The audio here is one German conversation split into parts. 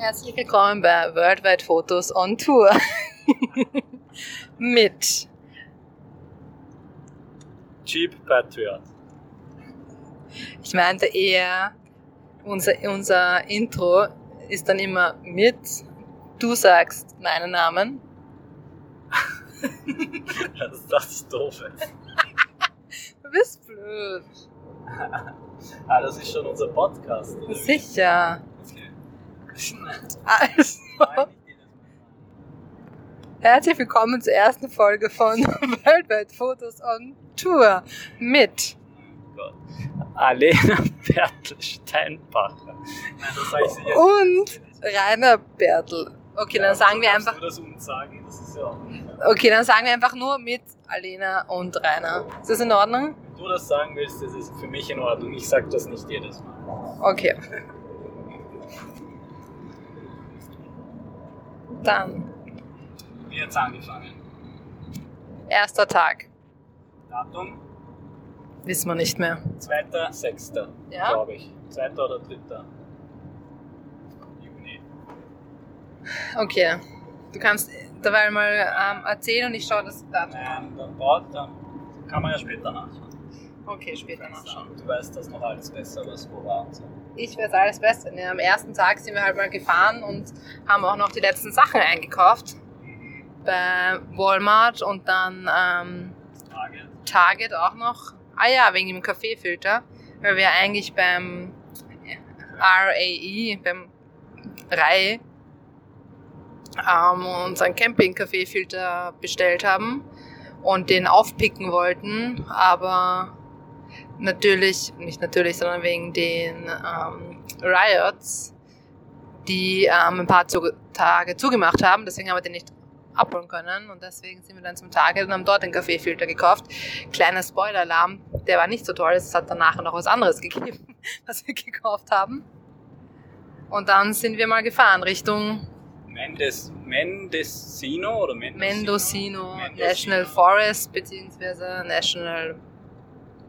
Herzlich willkommen bei Worldwide Fotos on Tour. Mit Jeep Patriot. Ich meinte eher, unser, unser Intro ist dann immer mit, du sagst meinen Namen. das, das ist doof. Du bist blöd. ah, das ist schon unser Podcast. Sicher. Okay. Also, herzlich willkommen zur ersten Folge von Worldwide Fotos on Tour mit Oh Gott. Alena Bertel Steinbacher. Nein, das sag ich sie jetzt und Rainer Bertel. Okay, dann sagen wir einfach, Du das sagen, das ist ja auch nicht. fair. okay, dann sagen wir einfach nur mit Alena und Rainer. Ist das in Ordnung? Wenn du das sagen willst, das ist für mich in Ordnung. Ich sag das nicht jedes Mal. Okay. Dann, Wie jetzt angefangen? erster Tag. Datum? Wissen wir nicht mehr. 2.6. Ja? glaube ich. 2. oder 3. Juni. Okay. Du kannst dabei mal ähm, erzählen und ich schaue das Datum. Nein, dann braucht, dann kann man ja später nachschauen. Okay, später nachschauen. Du weißt das noch alles besser, was wo war und so. Ich weiß alles Beste. Ja, am ersten Tag sind wir halt mal gefahren und haben auch noch die letzten Sachen eingekauft. Bei Walmart und dann ähm, Tage. Target auch noch. Ah ja, wegen dem Kaffeefilter. Weil wir eigentlich beim RAE, beim RAE, ähm, unseren Camping-Kaffeefilter bestellt haben und den aufpicken wollten, aber natürlich, nicht natürlich, sondern wegen den ähm, Riots, die ähm, ein paar Zu Tage zugemacht haben, deswegen haben wir den nicht abholen können und deswegen sind wir dann zum Target und haben dort den Kaffeefilter gekauft. Kleiner Spoiler-Alarm, der war nicht so toll, es hat danach noch was anderes gegeben, was wir gekauft haben. Und dann sind wir mal gefahren Richtung Mendes, Mendocino oder Mendocino? Mendocino, Mendocino. National Forest beziehungsweise National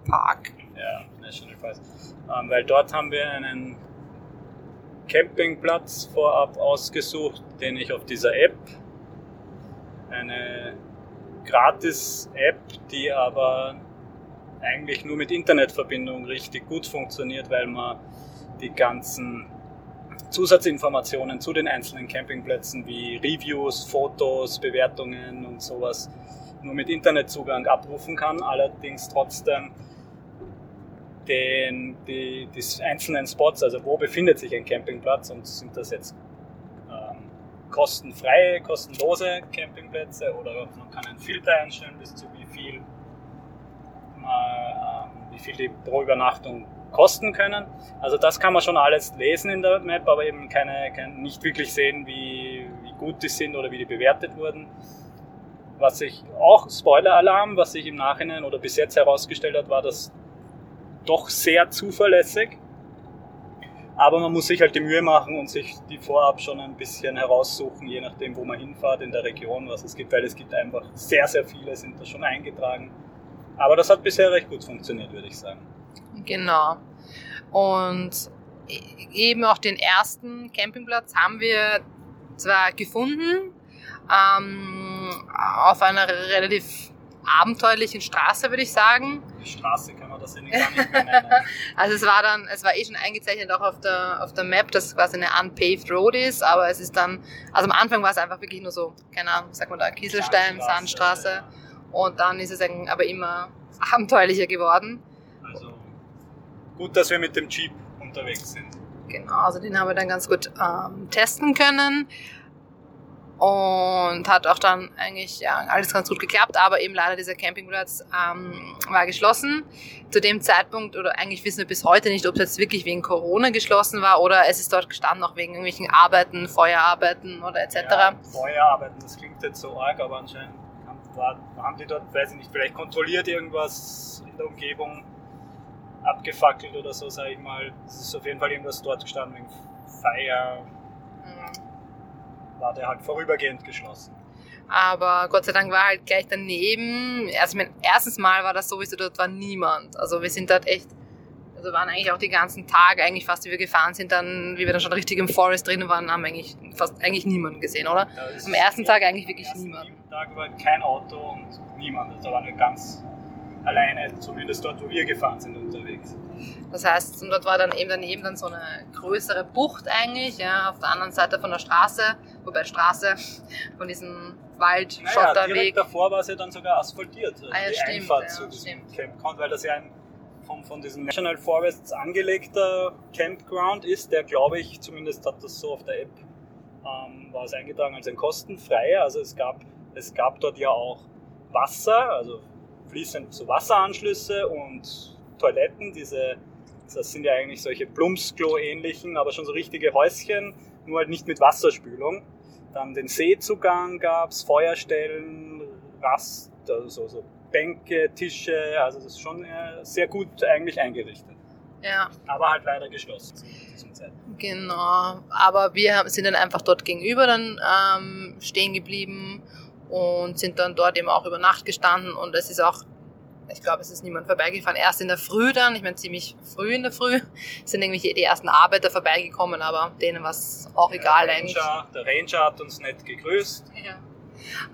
Park. Ja, National Forest. Ähm, weil dort haben wir einen Campingplatz vorab ausgesucht, den ich auf dieser App, eine Gratis-App, die aber eigentlich nur mit Internetverbindung richtig gut funktioniert, weil man die ganzen Zusatzinformationen zu den einzelnen Campingplätzen wie Reviews, Fotos, Bewertungen und sowas nur mit Internetzugang abrufen kann, allerdings trotzdem den, die, die einzelnen Spots, also wo befindet sich ein Campingplatz und sind das jetzt ähm, kostenfreie, kostenlose Campingplätze oder man kann einen Filter einstellen, bis zu wie viel, mal, ähm, wie viel die pro Übernachtung kosten können. Also das kann man schon alles lesen in der Map, aber eben keine, kein, nicht wirklich sehen, wie, wie gut die sind oder wie die bewertet wurden. Was sich auch, Spoiler-Alarm, was sich im Nachhinein oder bis jetzt herausgestellt hat, war das doch sehr zuverlässig. Aber man muss sich halt die Mühe machen und sich die vorab schon ein bisschen heraussuchen, je nachdem, wo man hinfährt in der Region, was es gibt, weil es gibt einfach sehr, sehr viele sind da schon eingetragen. Aber das hat bisher recht gut funktioniert, würde ich sagen. Genau. Und e- eben auch den ersten Campingplatz haben wir zwar gefunden, ähm, auf einer relativ abenteuerlichen Straße, würde ich sagen. Die Straße kann man das ja nicht nennen. Also es war dann, es war eh schon eingezeichnet auch auf der, auf der Map, dass es quasi eine unpaved road ist, aber es ist dann, also am Anfang war es einfach wirklich nur so, keine Ahnung, sagt man da, Kieselstein, Sandstraße. Und dann ist es aber immer abenteuerlicher geworden. Also gut, dass wir mit dem Jeep unterwegs sind. Genau, also den haben wir dann ganz gut ähm, testen können. Und hat auch dann eigentlich ja, alles ganz gut geklappt, aber eben leider dieser Campingplatz ähm, war geschlossen. Zu dem Zeitpunkt, oder eigentlich wissen wir bis heute nicht, ob es jetzt wirklich wegen Corona geschlossen war oder es ist dort gestanden, auch wegen irgendwelchen Arbeiten, Feuerarbeiten oder etc. Ja, Feuerarbeiten, das klingt jetzt so arg, aber anscheinend haben, war, haben die dort, weiß ich nicht, vielleicht kontrolliert irgendwas in der Umgebung abgefackelt oder so, sage ich mal. Es ist auf jeden Fall irgendwas dort gestanden wegen Feier, Mhm. War der halt vorübergehend geschlossen. Aber Gott sei Dank war halt gleich daneben, also mein, erstens mal war das sowieso, dort war niemand. Also wir sind dort echt Also waren eigentlich auch die ganzen Tage, eigentlich fast wie wir gefahren sind, dann, wie wir dann schon richtig im Forest drin waren, haben eigentlich fast eigentlich niemanden gesehen, oder? Am ersten Tag eigentlich am wirklich ersten niemand. sieben Tag war kein Auto und niemand. Also da waren wir ganz alleine, zumindest dort, wo wir gefahren sind, unterwegs. Das heißt, und dort war dann eben daneben dann so eine größere Bucht eigentlich, ja, auf der anderen Seite von der Straße, wobei Straße von diesem Naja, Wald-Schotterweg. direkt davor war es ja dann sogar asphaltiert, Ah ja, die stimmt, Einfahrt ja, zu diesem stimmt. Campground, weil das ja ein von, von diesen National Forests angelegter Campground ist, der glaube ich, zumindest hat das so auf der App, ähm, war es eingetragen als ein kostenfreier. Also es gab, es gab dort ja auch Wasser, also fließend so Wasseranschlüsse und Toiletten, diese, das sind ja eigentlich solche Plumpsklo-ähnlichen, aber schon so richtige Häuschen, nur halt nicht mit Wasserspülung. Dann den Seezugang gab es, Feuerstellen, Rast, also so, so Bänke, Tische, also das ist schon äh, sehr gut eigentlich eingerichtet. Ja, Aber halt leider geschlossen zu diesem Zeitpunkt. genau. Aber wir sind dann einfach dort gegenüber dann ähm, stehen geblieben und sind dann dort eben auch über Nacht gestanden und es ist auch, ich glaube, es ist niemand vorbeigefahren. Erst in der Früh dann, ich meine ziemlich früh in der Früh, sind irgendwie die ersten Arbeiter vorbeigekommen, aber denen war es auch egal der eigentlich. Ranger, der Ranger hat uns nett gegrüßt. Ja.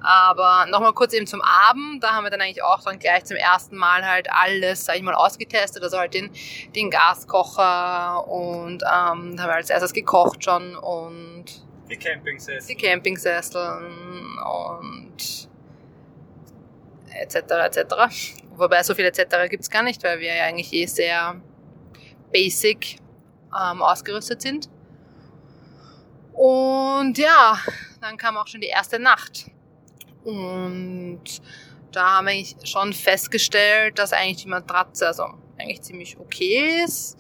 Aber nochmal kurz eben zum Abend, da haben wir dann eigentlich auch dann gleich zum ersten Mal halt alles, sag ich mal, ausgetestet. Also halt den, den Gaskocher und ähm, da haben wir als erstes gekocht schon und Die Campingsessel. die Campingsesseln und etc. etc. Wobei so viel etc. gibt's gar nicht, weil wir ja eigentlich eh sehr basic ähm, ausgerüstet sind. Und ja, dann kam auch schon die erste Nacht. Und da haben wir schon festgestellt, dass eigentlich die Matratze also eigentlich ziemlich okay ist.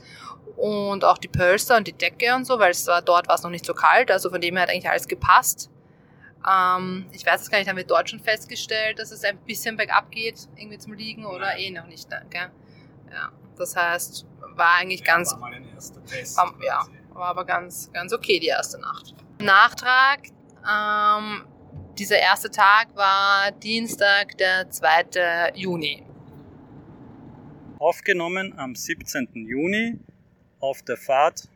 Und auch die Pölster und die Decke und so, weil es war dort war es noch nicht so kalt, also von dem her hat eigentlich alles gepasst. Ähm, ich weiß es gar nicht, haben wir dort schon festgestellt, dass es ein bisschen bergab geht, irgendwie zum Liegen oder Nein. eh noch nicht, ne, gell? Ja, das heißt, war eigentlich ganz War mal ein erster Test. Um, ja, war aber ganz, ganz okay die erste Nacht. Nachtrag, ähm, dieser erste Tag war Dienstag, der 2. Juni. Aufgenommen am 17. Juni auf der Fahrt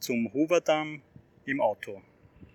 zum Hooverdamm im Auto.